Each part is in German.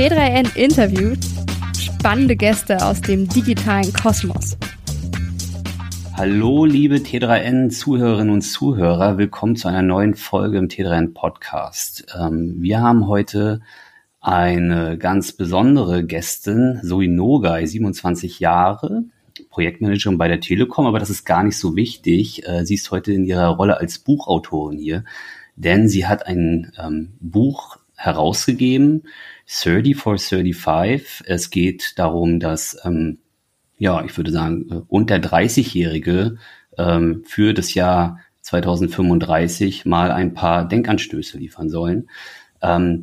T3N interviewt spannende Gäste aus dem digitalen Kosmos. Hallo, liebe T3N Zuhörerinnen und Zuhörer, willkommen zu einer neuen Folge im T3N Podcast. Ähm, wir haben heute eine ganz besondere Gästin, Zoe Nogai, 27 Jahre, Projektmanagerin bei der Telekom, aber das ist gar nicht so wichtig. Äh, sie ist heute in ihrer Rolle als Buchautorin hier, denn sie hat ein ähm, Buch herausgegeben, 30 for 35. Es geht darum, dass, ähm, ja, ich würde sagen, äh, unter 30-Jährige ähm, für das Jahr 2035 mal ein paar Denkanstöße liefern sollen. Ähm,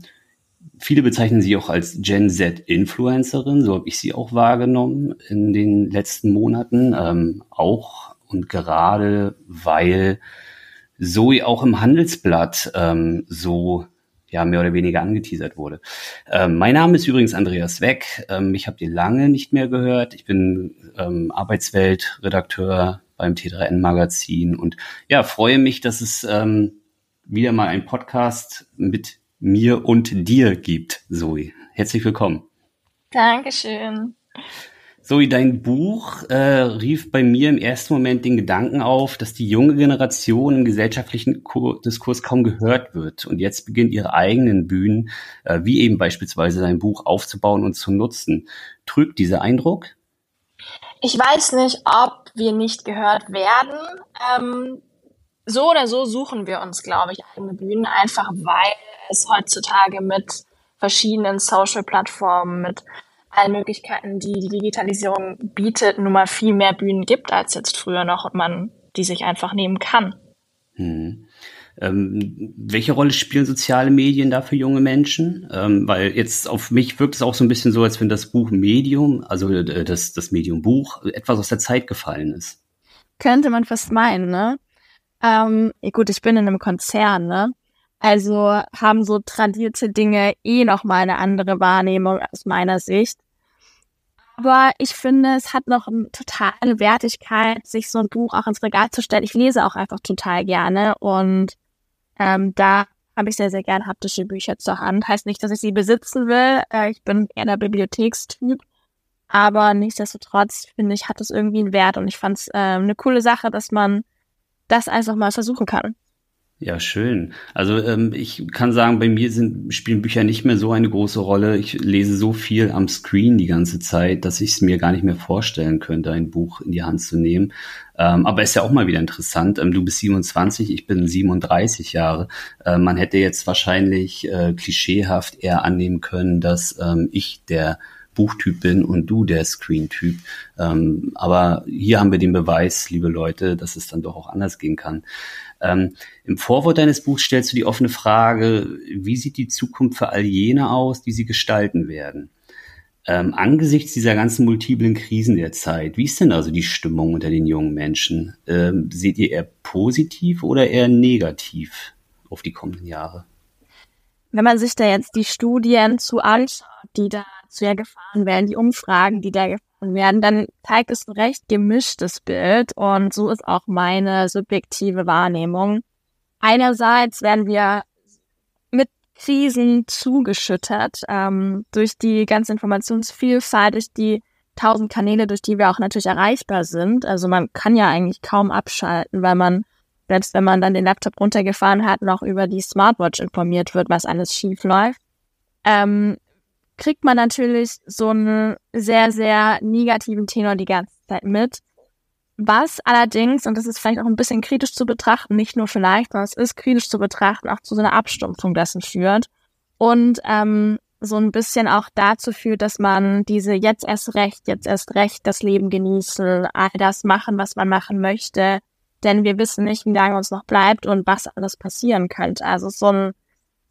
viele bezeichnen sie auch als Gen Z-Influencerin, so habe ich sie auch wahrgenommen in den letzten Monaten. Ähm, auch und gerade weil Zoe auch im Handelsblatt ähm, so ja mehr oder weniger angeteasert wurde. Ähm, mein Name ist übrigens Andreas Weck. Ähm, ich habe die lange nicht mehr gehört. Ich bin ähm, Arbeitswelt-Redakteur beim T3N Magazin und ja, freue mich, dass es ähm, wieder mal ein Podcast mit mir und dir gibt, Zoe. Herzlich willkommen. Dankeschön. Zoe, dein Buch äh, rief bei mir im ersten Moment den Gedanken auf, dass die junge Generation im gesellschaftlichen Diskurs kaum gehört wird und jetzt beginnt ihre eigenen Bühnen, äh, wie eben beispielsweise dein Buch, aufzubauen und zu nutzen. Trügt dieser Eindruck? Ich weiß nicht, ob wir nicht gehört werden. Ähm, so oder so suchen wir uns, glaube ich, eigene Bühnen, einfach weil es heutzutage mit verschiedenen Social-Plattformen, mit allen Möglichkeiten, die die Digitalisierung bietet, nun mal viel mehr Bühnen gibt als jetzt früher noch und man die sich einfach nehmen kann. Hm. Ähm, welche Rolle spielen soziale Medien da für junge Menschen? Ähm, weil jetzt auf mich wirkt es auch so ein bisschen so, als wenn das Buch Medium, also äh, das, das Medium Buch, etwas aus der Zeit gefallen ist. Könnte man fast meinen, ne? Ähm, gut, ich bin in einem Konzern, ne? Also haben so tradierte Dinge eh nochmal eine andere Wahrnehmung aus meiner Sicht. Aber ich finde, es hat noch eine totale Wertigkeit, sich so ein Buch auch ins Regal zu stellen. Ich lese auch einfach total gerne und ähm, da habe ich sehr, sehr gerne haptische Bücher zur Hand. Heißt nicht, dass ich sie besitzen will. Äh, ich bin eher der Bibliothekstyp. Aber nichtsdestotrotz, finde ich, hat es irgendwie einen Wert und ich fand es äh, eine coole Sache, dass man das einfach mal versuchen kann. Ja, schön. Also ähm, ich kann sagen, bei mir sind, spielen Bücher nicht mehr so eine große Rolle. Ich lese so viel am Screen die ganze Zeit, dass ich es mir gar nicht mehr vorstellen könnte, ein Buch in die Hand zu nehmen. Ähm, aber ist ja auch mal wieder interessant. Ähm, du bist 27, ich bin 37 Jahre. Äh, man hätte jetzt wahrscheinlich äh, klischeehaft eher annehmen können, dass ähm, ich der Buchtyp bin und du der Screen-Typ. Ähm, aber hier haben wir den Beweis, liebe Leute, dass es dann doch auch anders gehen kann. Ähm, Im Vorwort deines Buchs stellst du die offene Frage, wie sieht die Zukunft für all jene aus, die sie gestalten werden? Ähm, angesichts dieser ganzen multiplen Krisen der Zeit, wie ist denn also die Stimmung unter den jungen Menschen? Ähm, seht ihr eher positiv oder eher negativ auf die kommenden Jahre? Wenn man sich da jetzt die Studien zu anschaut, die da zu ja gefahren werden, die Umfragen, die da gefahren werden, dann zeigt es ein recht gemischtes Bild und so ist auch meine subjektive Wahrnehmung. Einerseits werden wir mit Krisen zugeschüttet ähm, durch die ganze Informationsvielfalt, durch die tausend Kanäle, durch die wir auch natürlich erreichbar sind. Also man kann ja eigentlich kaum abschalten, weil man selbst wenn man dann den Laptop runtergefahren hat, noch über die Smartwatch informiert wird, was alles schief läuft. Ähm, kriegt man natürlich so einen sehr, sehr negativen Tenor die ganze Zeit mit. Was allerdings, und das ist vielleicht auch ein bisschen kritisch zu betrachten, nicht nur vielleicht, sondern es ist kritisch zu betrachten, auch zu so einer Abstumpfung dessen führt. Und ähm, so ein bisschen auch dazu führt, dass man diese jetzt erst recht, jetzt erst recht das Leben genießen, all das machen, was man machen möchte. Denn wir wissen nicht, wie lange uns noch bleibt und was alles passieren könnte. Also so, ein,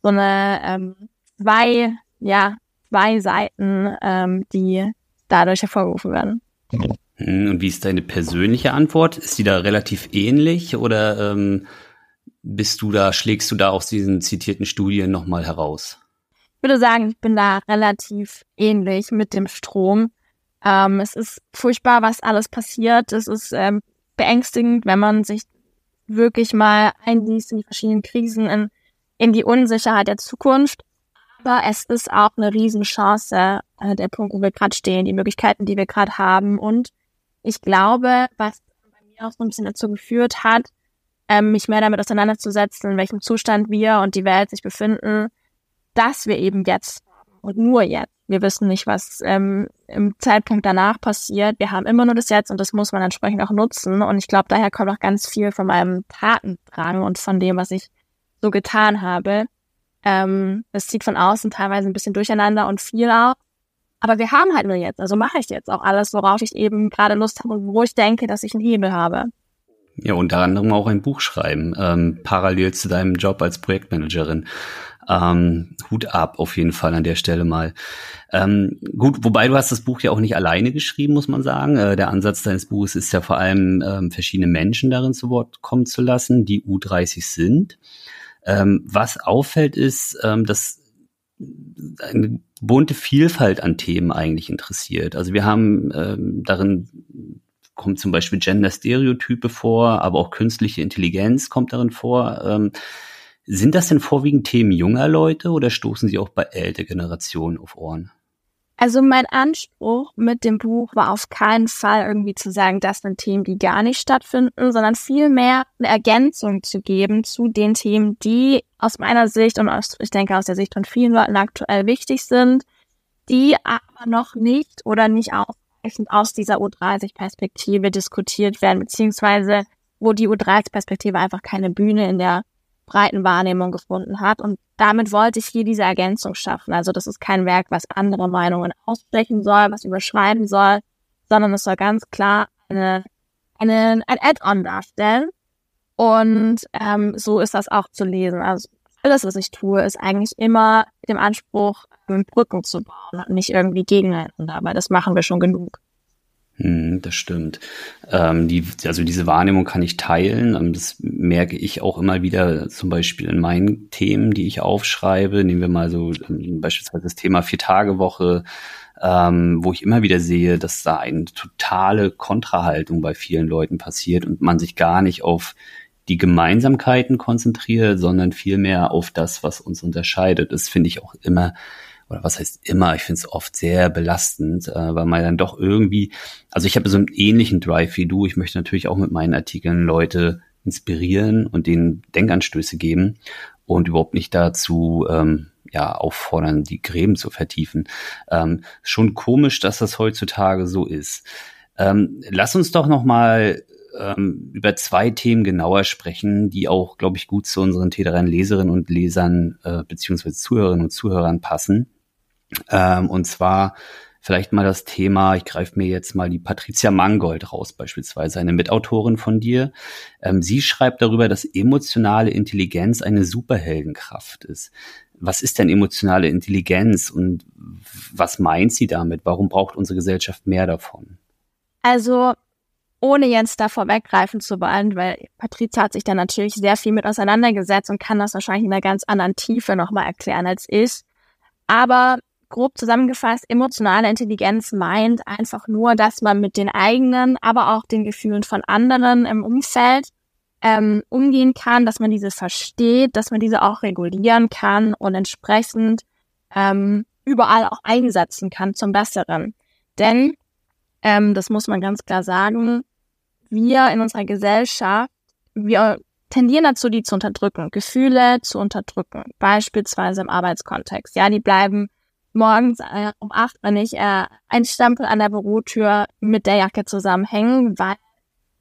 so eine ähm, zwei, ja, zwei Seiten, ähm, die dadurch hervorgerufen werden. Hm, und wie ist deine persönliche Antwort? Ist die da relativ ähnlich oder ähm, bist du da, schlägst du da aus diesen zitierten Studien nochmal heraus? Ich würde sagen, ich bin da relativ ähnlich mit dem Strom. Ähm, es ist furchtbar, was alles passiert. Es ist ähm, beängstigend, wenn man sich wirklich mal einliest in die verschiedenen Krisen, in, in die Unsicherheit der Zukunft. Aber es ist auch eine Riesenchance, äh, der Punkt, wo wir gerade stehen, die Möglichkeiten, die wir gerade haben. Und ich glaube, was bei mir auch so ein bisschen dazu geführt hat, ähm, mich mehr damit auseinanderzusetzen, in welchem Zustand wir und die Welt sich befinden, dass wir eben jetzt und nur jetzt. Wir wissen nicht, was ähm, im Zeitpunkt danach passiert. Wir haben immer nur das Jetzt und das muss man entsprechend auch nutzen. Und ich glaube, daher kommt auch ganz viel von meinem Tatendrang und von dem, was ich so getan habe. Ähm, es zieht von außen teilweise ein bisschen durcheinander und viel auch. Aber wir haben halt nur jetzt. Also mache ich jetzt auch alles, worauf ich eben gerade Lust habe und wo ich denke, dass ich einen Hebel habe. Ja, unter anderem auch ein Buch schreiben, ähm, parallel zu deinem Job als Projektmanagerin. Ähm, Hut ab auf jeden Fall an der Stelle mal. Ähm, gut, wobei du hast das Buch ja auch nicht alleine geschrieben, muss man sagen. Äh, der Ansatz deines Buches ist ja vor allem, ähm, verschiedene Menschen darin zu Wort kommen zu lassen, die U30 sind. Ähm, was auffällt ist, ähm, dass eine bunte Vielfalt an Themen eigentlich interessiert. Also wir haben ähm, darin kommt zum Beispiel Gender-Stereotype vor, aber auch künstliche Intelligenz kommt darin vor. Ähm, sind das denn vorwiegend Themen junger Leute oder stoßen sie auch bei älteren Generationen auf Ohren? Also mein Anspruch mit dem Buch war auf keinen Fall irgendwie zu sagen, das sind Themen, die gar nicht stattfinden, sondern vielmehr eine Ergänzung zu geben zu den Themen, die aus meiner Sicht und aus, ich denke aus der Sicht von vielen Leuten aktuell wichtig sind, die aber noch nicht oder nicht ausreichend aus dieser U30-Perspektive diskutiert werden, beziehungsweise wo die U30-Perspektive einfach keine Bühne in der breiten Wahrnehmung gefunden hat. Und damit wollte ich hier diese Ergänzung schaffen. Also das ist kein Werk, was andere Meinungen aussprechen soll, was überschreiben soll, sondern es soll ganz klar eine, eine, ein Add-on darstellen. Und ähm, so ist das auch zu lesen. Also alles, was ich tue, ist eigentlich immer dem Anspruch, Brücken zu bauen und nicht irgendwie gegeneinander, weil das machen wir schon genug. Hm, das stimmt. Ähm, die, also diese Wahrnehmung kann ich teilen. Ähm, das merke ich auch immer wieder, zum Beispiel in meinen Themen, die ich aufschreibe. Nehmen wir mal so ähm, beispielsweise das Thema Vier-Tage-Woche, ähm, wo ich immer wieder sehe, dass da eine totale Kontrahaltung bei vielen Leuten passiert und man sich gar nicht auf die Gemeinsamkeiten konzentriert, sondern vielmehr auf das, was uns unterscheidet. Das finde ich auch immer oder was heißt immer, ich finde es oft sehr belastend, äh, weil man dann doch irgendwie, also ich habe so einen ähnlichen Drive wie du, ich möchte natürlich auch mit meinen Artikeln Leute inspirieren und denen Denkanstöße geben und überhaupt nicht dazu ähm, ja auffordern, die Gräben zu vertiefen. Ähm, schon komisch, dass das heutzutage so ist. Ähm, lass uns doch noch mal ähm, über zwei Themen genauer sprechen, die auch, glaube ich, gut zu unseren Täterinnen, Leserinnen und Lesern äh, beziehungsweise Zuhörerinnen und Zuhörern passen. Ähm, und zwar vielleicht mal das Thema, ich greife mir jetzt mal die Patricia Mangold raus, beispielsweise eine Mitautorin von dir. Ähm, sie schreibt darüber, dass emotionale Intelligenz eine Superheldenkraft ist. Was ist denn emotionale Intelligenz und was meint sie damit? Warum braucht unsere Gesellschaft mehr davon? Also ohne jetzt da vorweggreifen zu wollen, weil Patricia hat sich da natürlich sehr viel mit auseinandergesetzt und kann das wahrscheinlich in einer ganz anderen Tiefe nochmal erklären als ich. Aber grob zusammengefasst, emotionale Intelligenz meint einfach nur, dass man mit den eigenen, aber auch den Gefühlen von anderen im Umfeld ähm, umgehen kann, dass man diese versteht, dass man diese auch regulieren kann und entsprechend ähm, überall auch einsetzen kann zum Besseren. Denn, ähm, das muss man ganz klar sagen, wir in unserer Gesellschaft, wir tendieren dazu, die zu unterdrücken, Gefühle zu unterdrücken, beispielsweise im Arbeitskontext. Ja, die bleiben morgens äh, um acht, wenn ich äh, ein Stempel an der Bürotür mit der Jacke zusammenhängen, weil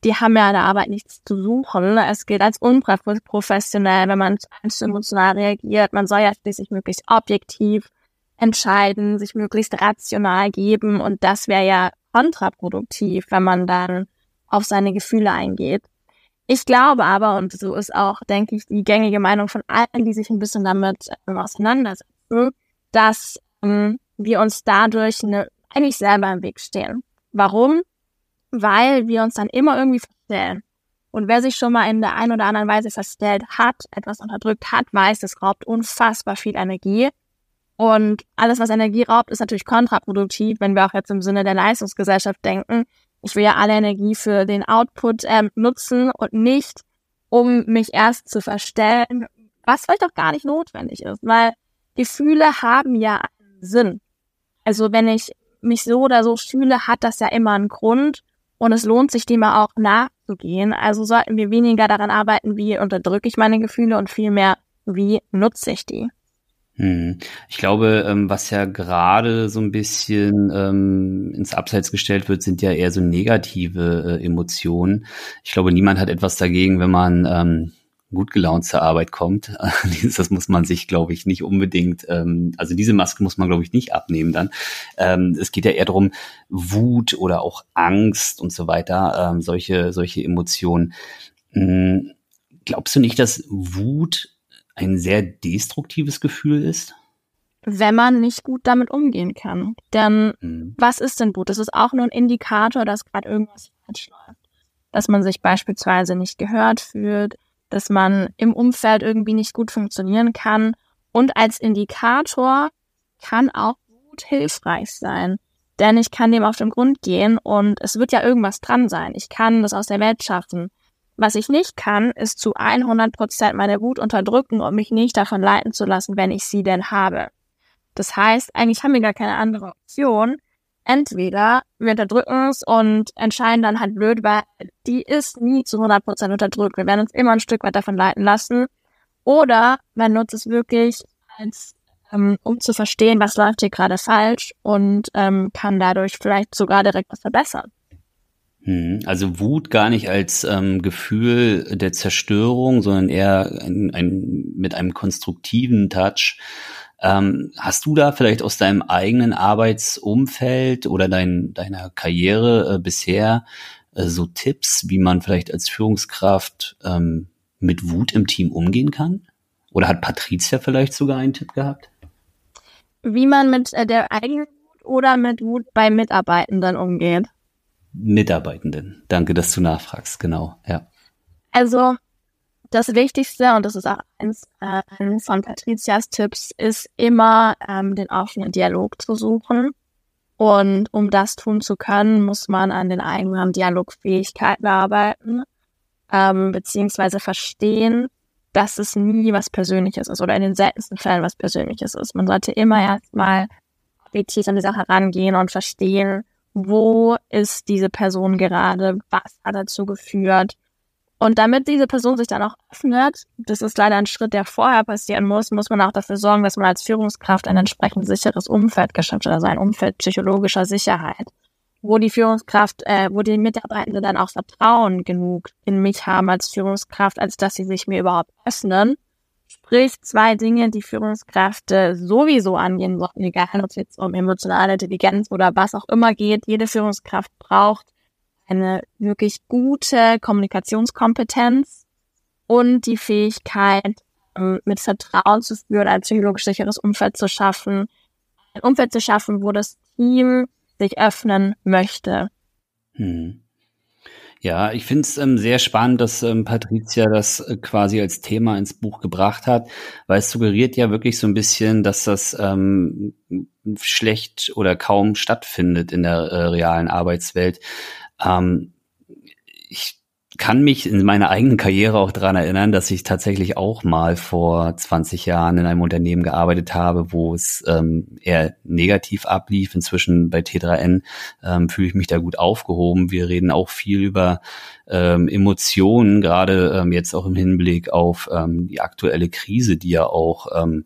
die haben ja an der Arbeit nichts zu suchen. Es gilt als unprofessionell, wenn man zu emotional reagiert. Man soll ja schließlich möglichst objektiv entscheiden, sich möglichst rational geben und das wäre ja kontraproduktiv, wenn man dann auf seine Gefühle eingeht. Ich glaube aber, und so ist auch, denke ich, die gängige Meinung von allen, die sich ein bisschen damit auseinandersetzen, dass wir uns dadurch eine, eigentlich selber im Weg stehen. Warum? Weil wir uns dann immer irgendwie verstellen. Und wer sich schon mal in der einen oder anderen Weise verstellt hat, etwas unterdrückt hat, weiß, es raubt unfassbar viel Energie. Und alles, was Energie raubt, ist natürlich kontraproduktiv, wenn wir auch jetzt im Sinne der Leistungsgesellschaft denken. Ich will ja alle Energie für den Output ähm, nutzen und nicht, um mich erst zu verstellen, was vielleicht auch gar nicht notwendig ist. Weil Gefühle haben ja Sinn. Also wenn ich mich so oder so fühle, hat das ja immer einen Grund und es lohnt sich dem auch nachzugehen. Also sollten wir weniger daran arbeiten, wie unterdrücke ich meine Gefühle und vielmehr, wie nutze ich die. Hm. Ich glaube, ähm, was ja gerade so ein bisschen ähm, ins Abseits gestellt wird, sind ja eher so negative äh, Emotionen. Ich glaube, niemand hat etwas dagegen, wenn man ähm, gut gelaunt zur Arbeit kommt. das muss man sich, glaube ich, nicht unbedingt, ähm, also diese Maske muss man, glaube ich, nicht abnehmen dann. Ähm, es geht ja eher darum, Wut oder auch Angst und so weiter, ähm, solche, solche Emotionen. Hm, glaubst du nicht, dass Wut ein sehr destruktives Gefühl ist? Wenn man nicht gut damit umgehen kann. Denn mhm. was ist denn Wut? Das ist auch nur ein Indikator, dass gerade irgendwas falsch läuft. Dass man sich beispielsweise nicht gehört fühlt, dass man im Umfeld irgendwie nicht gut funktionieren kann. Und als Indikator kann auch Wut hilfreich sein. Denn ich kann dem auf den Grund gehen und es wird ja irgendwas dran sein. Ich kann das aus der Welt schaffen. Was ich nicht kann, ist zu 100 Prozent meine Wut unterdrücken und mich nicht davon leiten zu lassen, wenn ich sie denn habe. Das heißt, eigentlich haben wir gar keine andere Option. Entweder wir unterdrücken es und entscheiden dann halt blöd, weil die ist nie zu 100 Prozent unterdrückt. Wir werden uns immer ein Stück weit davon leiten lassen. Oder man nutzt es wirklich als, ähm, um zu verstehen, was läuft hier gerade falsch und ähm, kann dadurch vielleicht sogar direkt was verbessern. Hm, also Wut gar nicht als ähm, Gefühl der Zerstörung, sondern eher ein, ein, mit einem konstruktiven Touch. Ähm, hast du da vielleicht aus deinem eigenen Arbeitsumfeld oder dein, deiner Karriere äh, bisher äh, so Tipps, wie man vielleicht als Führungskraft ähm, mit Wut im Team umgehen kann? Oder hat Patricia vielleicht sogar einen Tipp gehabt? Wie man mit äh, der eigenen Wut oder mit Wut bei Mitarbeitenden umgeht. Mitarbeitenden. Danke, dass du nachfragst, genau, ja. Also, das Wichtigste, und das ist auch eins äh, von Patricias Tipps, ist immer ähm, den offenen Dialog zu suchen. Und um das tun zu können, muss man an den eigenen Dialogfähigkeiten arbeiten, ähm, beziehungsweise verstehen, dass es nie was Persönliches ist oder in den seltensten Fällen was Persönliches ist. Man sollte immer erstmal objektiv an die Sache rangehen und verstehen, wo ist diese Person gerade, was hat dazu geführt. Und damit diese Person sich dann auch öffnet, das ist leider ein Schritt, der vorher passieren muss, muss man auch dafür sorgen, dass man als Führungskraft ein entsprechend sicheres Umfeld geschafft hat, also ein Umfeld psychologischer Sicherheit, wo die Führungskraft, äh, wo die Mitarbeitenden dann auch Vertrauen genug in mich haben als Führungskraft, als dass sie sich mir überhaupt öffnen Sprich, zwei Dinge, die Führungskräfte sowieso angehen sollten, egal ob es jetzt um emotionale Intelligenz oder was auch immer geht. Jede Führungskraft braucht eine wirklich gute Kommunikationskompetenz und die Fähigkeit, ähm, mit Vertrauen zu führen, ein psychologisch sicheres Umfeld zu schaffen. Ein Umfeld zu schaffen, wo das Team sich öffnen möchte. Hm. Ja, ich finde es ähm, sehr spannend, dass ähm, Patricia das äh, quasi als Thema ins Buch gebracht hat, weil es suggeriert ja wirklich so ein bisschen, dass das ähm, schlecht oder kaum stattfindet in der äh, realen Arbeitswelt. Ähm, ich kann mich in meiner eigenen Karriere auch daran erinnern, dass ich tatsächlich auch mal vor 20 Jahren in einem Unternehmen gearbeitet habe, wo es ähm, eher negativ ablief. Inzwischen bei T3N ähm, fühle ich mich da gut aufgehoben. Wir reden auch viel über ähm, Emotionen, gerade ähm, jetzt auch im Hinblick auf ähm, die aktuelle Krise, die ja auch ähm,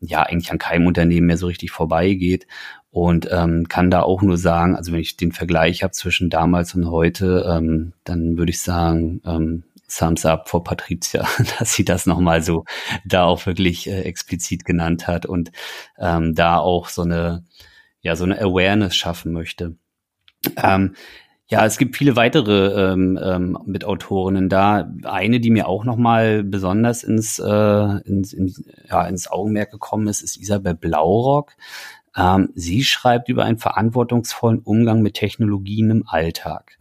ja eigentlich an keinem Unternehmen mehr so richtig vorbeigeht und ähm, kann da auch nur sagen, also wenn ich den Vergleich habe zwischen damals und heute, ähm, dann würde ich sagen, ähm, Thumbs up vor Patricia, dass sie das nochmal so da auch wirklich äh, explizit genannt hat und ähm, da auch so eine, ja, so eine Awareness schaffen möchte. Ähm, ja, es gibt viele weitere ähm, ähm, Mitautorinnen da. Eine, die mir auch nochmal besonders ins, äh, ins, in, ja, ins Augenmerk gekommen ist, ist Isabel Blaurock. Ähm, sie schreibt über einen verantwortungsvollen Umgang mit Technologien im Alltag.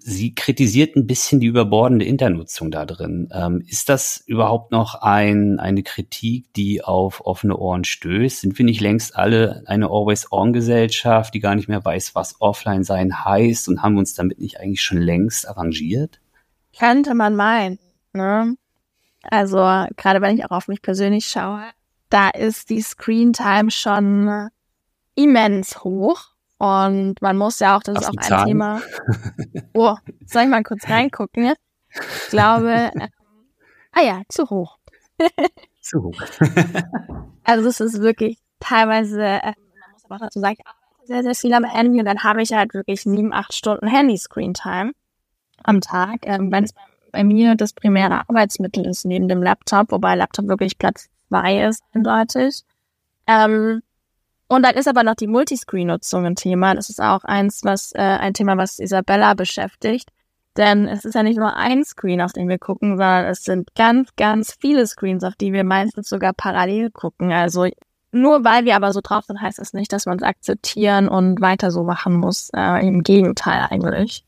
Sie kritisiert ein bisschen die überbordende Internutzung da drin. Ähm, ist das überhaupt noch ein, eine Kritik, die auf offene Ohren stößt? Sind wir nicht längst alle eine Always-On-Gesellschaft, die gar nicht mehr weiß, was Offline sein heißt und haben uns damit nicht eigentlich schon längst arrangiert? Könnte man meinen. Ne? Also gerade wenn ich auch auf mich persönlich schaue, da ist die Screen Time schon immens hoch. Und man muss ja auch, das Auf ist auch ein Zahlen. Thema. Oh, soll ich mal kurz reingucken? Ich glaube, äh, ah ja, zu hoch. zu hoch. also es ist wirklich teilweise, äh, man muss aber auch dazu sagen, ich arbeite sehr, sehr viel am Handy und dann habe ich halt wirklich sieben, acht Stunden Handy-Screen-Time am Tag. Ähm, Wenn es bei, bei mir das primäre Arbeitsmittel ist neben dem Laptop, wobei Laptop wirklich Platz zwei ist, eindeutig. Ähm, und dann ist aber noch die Multiscreen-Nutzung ein Thema. Das ist auch eins, was äh, ein Thema, was Isabella beschäftigt. Denn es ist ja nicht nur ein Screen, auf den wir gucken, sondern es sind ganz, ganz viele Screens, auf die wir meistens sogar parallel gucken. Also nur weil wir aber so drauf sind, heißt das nicht, dass man es akzeptieren und weiter so machen muss. Äh, Im Gegenteil eigentlich.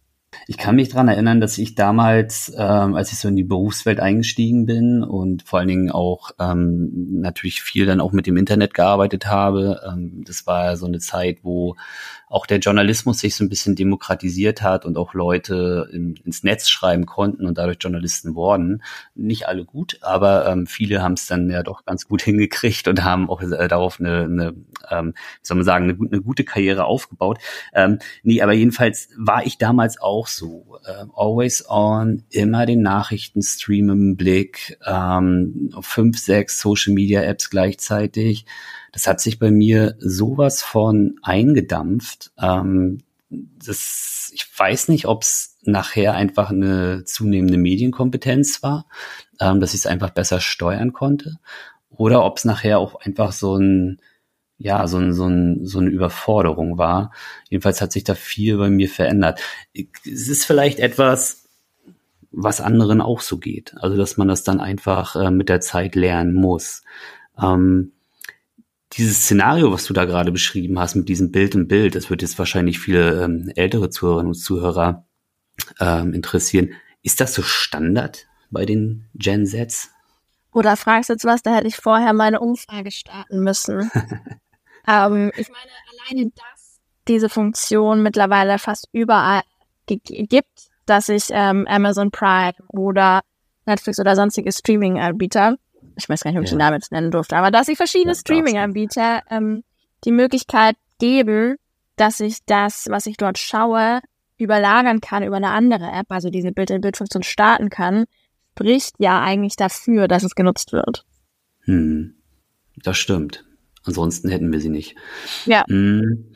Ich kann mich dran erinnern, dass ich damals, ähm, als ich so in die Berufswelt eingestiegen bin und vor allen Dingen auch ähm, natürlich viel dann auch mit dem Internet gearbeitet habe. Ähm, das war so eine Zeit, wo auch der Journalismus sich so ein bisschen demokratisiert hat und auch Leute in, ins Netz schreiben konnten und dadurch Journalisten wurden. Nicht alle gut, aber ähm, viele haben es dann ja doch ganz gut hingekriegt und haben auch äh, darauf eine, eine ähm, wie soll man sagen, eine, eine gute Karriere aufgebaut. Ähm, nee, aber jedenfalls war ich damals auch so. Äh, always on, immer den Nachrichtenstream im Blick, ähm, fünf, sechs Social Media Apps gleichzeitig das hat sich bei mir sowas von eingedampft. Ähm, das, ich weiß nicht, ob es nachher einfach eine zunehmende Medienkompetenz war, ähm, dass ich es einfach besser steuern konnte, oder ob es nachher auch einfach so ein ja, so, ein, so, ein, so eine Überforderung war. Jedenfalls hat sich da viel bei mir verändert. Es ist vielleicht etwas, was anderen auch so geht. Also, dass man das dann einfach äh, mit der Zeit lernen muss. Ähm, dieses Szenario, was du da gerade beschrieben hast, mit diesem Bild im Bild, das wird jetzt wahrscheinlich viele ähm, ältere Zuhörerinnen und Zuhörer ähm, interessieren. Ist das so Standard bei den Gen Zs? Oder fragst du jetzt was, da hätte ich vorher meine Umfrage starten müssen. ähm, ich meine, alleine dass diese Funktion mittlerweile fast überall gibt, dass ich ähm, Amazon Prime oder Netflix oder sonstige Streaming-Anbieter ich weiß gar nicht, ob ich ja. den Namen jetzt nennen durfte, aber dass sich verschiedene ja, Streaming-Anbieter ähm, die Möglichkeit geben, dass ich das, was ich dort schaue, überlagern kann über eine andere App, also diese Bild-in-Bild-Funktion starten kann, spricht ja eigentlich dafür, dass es genutzt wird. Hm, das stimmt. Ansonsten hätten wir sie nicht. Ja. Hm.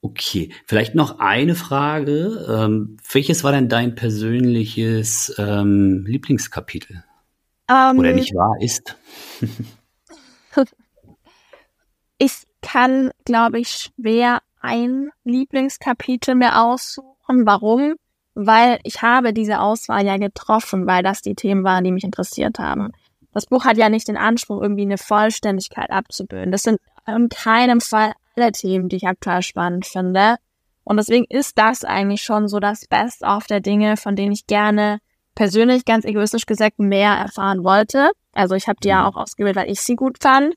Okay, vielleicht noch eine Frage. Ähm, welches war denn dein persönliches ähm, Lieblingskapitel? Ähm, Oder nicht wahr ist. ich kann, glaube ich, schwer ein Lieblingskapitel mehr aussuchen. Warum? Weil ich habe diese Auswahl ja getroffen, weil das die Themen waren, die mich interessiert haben. Das Buch hat ja nicht den Anspruch, irgendwie eine Vollständigkeit abzubilden. Das sind in keinem Fall alle Themen, die ich aktuell spannend finde. Und deswegen ist das eigentlich schon so das Best-of der Dinge, von denen ich gerne persönlich ganz egoistisch gesagt mehr erfahren wollte. Also ich habe die ja mhm. auch ausgewählt, weil ich sie gut fand.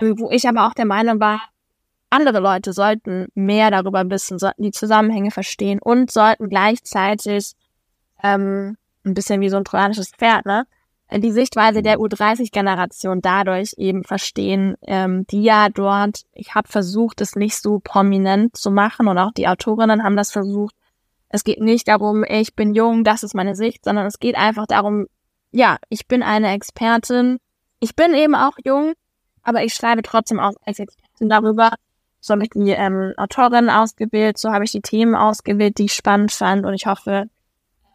Wo ich aber auch der Meinung war, andere Leute sollten mehr darüber wissen, sollten die Zusammenhänge verstehen und sollten gleichzeitig ähm, ein bisschen wie so ein trojanisches Pferd, ne? Die Sichtweise der U30-Generation dadurch eben verstehen, ähm, die ja dort, ich habe versucht, es nicht so prominent zu machen und auch die Autorinnen haben das versucht, es geht nicht darum, ich bin jung, das ist meine Sicht, sondern es geht einfach darum, ja, ich bin eine Expertin. Ich bin eben auch jung, aber ich schreibe trotzdem auch als Expertin darüber. So habe ich die ähm, Autorin ausgewählt, so habe ich die Themen ausgewählt, die ich spannend fand und ich hoffe,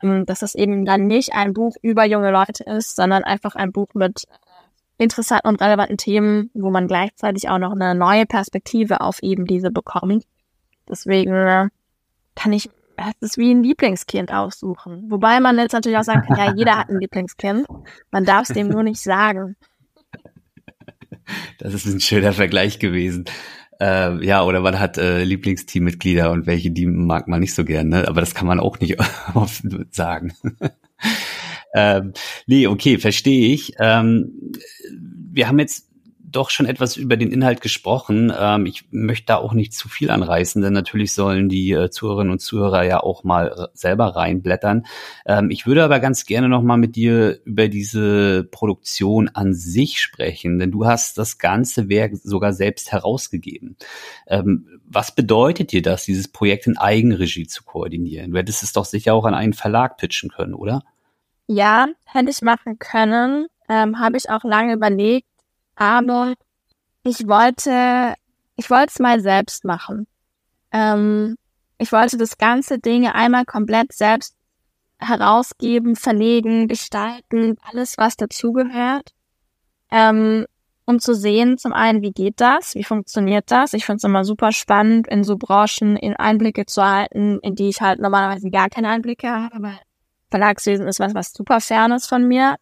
ähm, dass das eben dann nicht ein Buch über junge Leute ist, sondern einfach ein Buch mit interessanten und relevanten Themen, wo man gleichzeitig auch noch eine neue Perspektive auf eben diese bekommt. Deswegen äh, kann ich es ist wie ein Lieblingskind aussuchen. Wobei man jetzt natürlich auch sagen kann, ja, jeder hat ein Lieblingskind. Man darf es dem nur nicht sagen. Das ist ein schöner Vergleich gewesen. Äh, ja, oder man hat äh, Lieblingsteammitglieder und welche, die mag man nicht so gern, ne? Aber das kann man auch nicht oft sagen. ähm, nee, okay, verstehe ich. Ähm, wir haben jetzt doch schon etwas über den Inhalt gesprochen. Ähm, ich möchte da auch nicht zu viel anreißen, denn natürlich sollen die äh, Zuhörerinnen und Zuhörer ja auch mal selber reinblättern. Ähm, ich würde aber ganz gerne noch mal mit dir über diese Produktion an sich sprechen, denn du hast das ganze Werk sogar selbst herausgegeben. Ähm, was bedeutet dir das, dieses Projekt in Eigenregie zu koordinieren? Du hättest es doch sicher auch an einen Verlag pitchen können, oder? Ja, hätte ich machen können. Ähm, Habe ich auch lange überlegt. Aber ich wollte, ich wollte es mal selbst machen. Ähm, ich wollte das ganze Ding einmal komplett selbst herausgeben, verlegen, gestalten, alles, was dazugehört. Ähm, um zu sehen, zum einen, wie geht das, wie funktioniert das. Ich finde es immer super spannend, in so Branchen in Einblicke zu halten, in die ich halt normalerweise gar keine Einblicke habe, weil Verlagswesen ist was, was super fern ist von mir.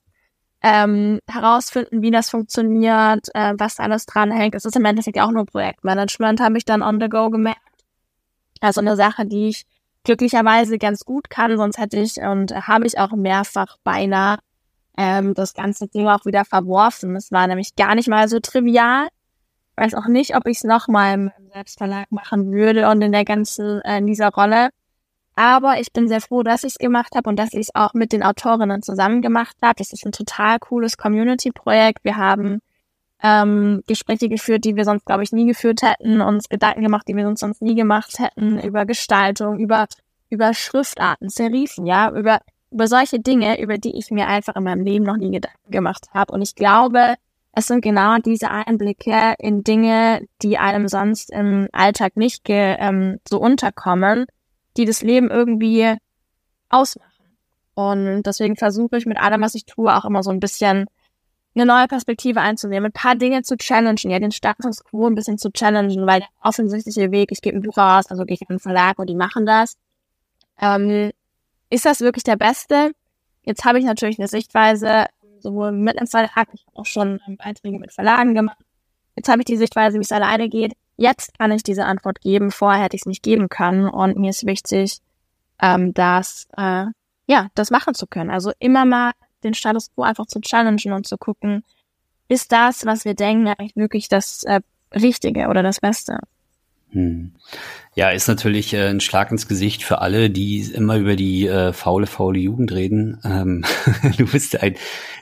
Ähm, herausfinden, wie das funktioniert, äh, was alles dranhängt. Es ist im Endeffekt auch nur Projektmanagement, habe ich dann on the go gemerkt. Also eine Sache, die ich glücklicherweise ganz gut kann, sonst hätte ich und habe ich auch mehrfach beinahe ähm, das ganze Ding auch wieder verworfen. Es war nämlich gar nicht mal so trivial. Ich weiß auch nicht, ob ich es nochmal im Selbstverlag machen würde und in der ganzen, äh, in dieser Rolle. Aber ich bin sehr froh, dass ich es gemacht habe und dass ich es auch mit den Autorinnen zusammen gemacht habe. Das ist ein total cooles Community-Projekt. Wir haben ähm, Gespräche geführt, die wir sonst, glaube ich, nie geführt hätten, uns Gedanken gemacht, die wir uns sonst nie gemacht hätten, über Gestaltung, über, über Schriftarten, Serifen, ja, über über solche Dinge, über die ich mir einfach in meinem Leben noch nie Gedanken gemacht habe. Und ich glaube, es sind genau diese Einblicke in Dinge, die einem sonst im Alltag nicht ge, ähm, so unterkommen, die das Leben irgendwie ausmachen. Und deswegen versuche ich mit allem, was ich tue, auch immer so ein bisschen eine neue Perspektive einzunehmen, ein paar Dinge zu challengen, ja, den Status quo ein bisschen zu challengen, weil der offensichtliche Weg, ich gebe ein Buch raus, also gehe ich in den Verlag und die machen das, ähm, ist das wirklich der beste? Jetzt habe ich natürlich eine Sichtweise, sowohl mit einem Verlag, ich habe auch schon Beiträge mit Verlagen gemacht. Jetzt habe ich die Sichtweise, wie es alleine geht. Jetzt kann ich diese Antwort geben. Vorher hätte ich es nicht geben können. Und mir ist wichtig, ähm, das, äh, ja, das machen zu können. Also immer mal den Status quo einfach zu challengen und zu gucken, ist das, was wir denken, eigentlich wirklich das äh, Richtige oder das Beste? Hm. Ja, ist natürlich äh, ein Schlag ins Gesicht für alle, die immer über die äh, faule, faule Jugend reden. Ähm, du bist ein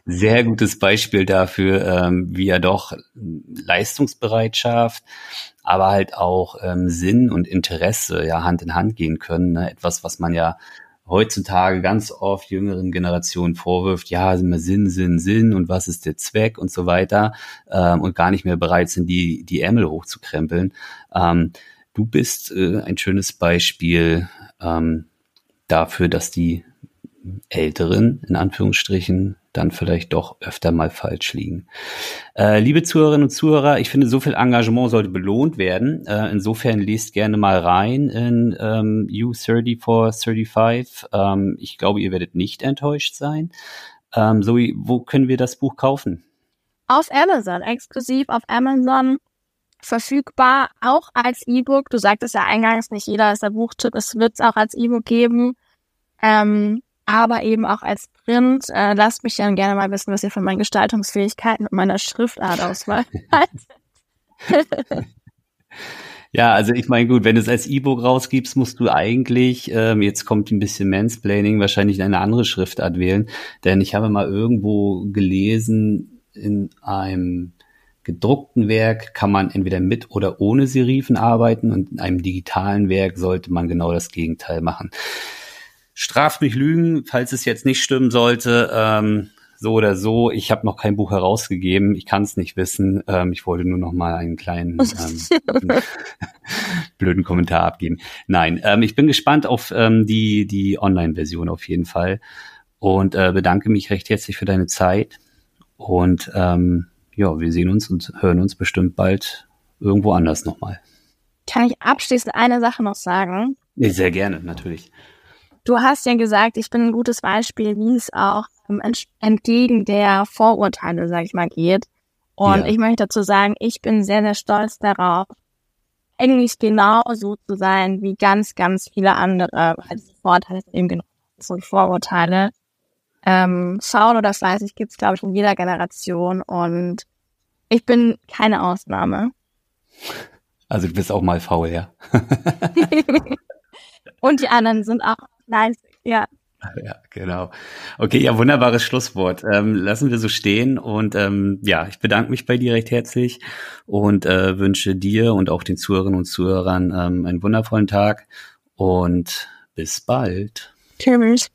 sehr gutes Beispiel dafür, ähm, wie er doch Leistungsbereitschaft, aber halt auch ähm, Sinn und Interesse ja Hand in Hand gehen können. Ne? Etwas, was man ja heutzutage ganz oft jüngeren Generationen vorwirft, ja, immer Sinn, Sinn, Sinn und was ist der Zweck und so weiter ähm, und gar nicht mehr bereit sind, die, die Ärmel hochzukrempeln. Ähm, du bist äh, ein schönes Beispiel ähm, dafür, dass die Älteren, in Anführungsstrichen, dann vielleicht doch öfter mal falsch liegen. Äh, liebe Zuhörerinnen und Zuhörer, ich finde, so viel Engagement sollte belohnt werden. Äh, insofern lest gerne mal rein in ähm, U3435. Ähm, ich glaube, ihr werdet nicht enttäuscht sein. Ähm, Zoe, wo können wir das Buch kaufen? Auf Amazon, exklusiv auf Amazon verfügbar, auch als E-Book. Du sagtest ja eingangs, nicht jeder ist der Buchtipp, es wird es auch als E-Book geben. Ähm, aber eben auch als Print. Äh, lasst mich dann gerne mal wissen, was ihr von meinen Gestaltungsfähigkeiten und meiner Schriftart auswahl Ja, also ich meine, gut, wenn du es als E-Book rausgibst, musst du eigentlich, ähm, jetzt kommt ein bisschen Mansplaining, wahrscheinlich eine andere Schriftart wählen. Denn ich habe mal irgendwo gelesen, in einem gedruckten Werk kann man entweder mit oder ohne Serifen arbeiten und in einem digitalen Werk sollte man genau das Gegenteil machen straft mich Lügen, falls es jetzt nicht stimmen sollte. Ähm, so oder so, ich habe noch kein Buch herausgegeben, ich kann es nicht wissen. Ähm, ich wollte nur noch mal einen kleinen ähm, blöden Kommentar abgeben. Nein, ähm, ich bin gespannt auf ähm, die, die Online-Version auf jeden Fall und äh, bedanke mich recht herzlich für deine Zeit. Und ähm, ja, wir sehen uns und hören uns bestimmt bald irgendwo anders nochmal. Kann ich abschließend eine Sache noch sagen? Sehr gerne, natürlich. Du hast ja gesagt, ich bin ein gutes Beispiel, wie es auch entgegen der Vorurteile, sag ich mal, geht. Und ja. ich möchte dazu sagen, ich bin sehr, sehr stolz darauf, eigentlich genau so zu sein wie ganz, ganz viele andere. Also Vorurteile sind eben genau so Vorurteile. Ähm, faul oder fleißig gibt's, glaube ich, in jeder Generation. Und Ich bin keine Ausnahme. Also du bist auch mal faul, ja. Und die anderen sind auch nice, ja. Ja, genau. Okay, ja, wunderbares Schlusswort. Ähm, lassen wir so stehen und ähm, ja, ich bedanke mich bei dir recht herzlich und äh, wünsche dir und auch den Zuhörerinnen und Zuhörern ähm, einen wundervollen Tag und bis bald. Tschüss.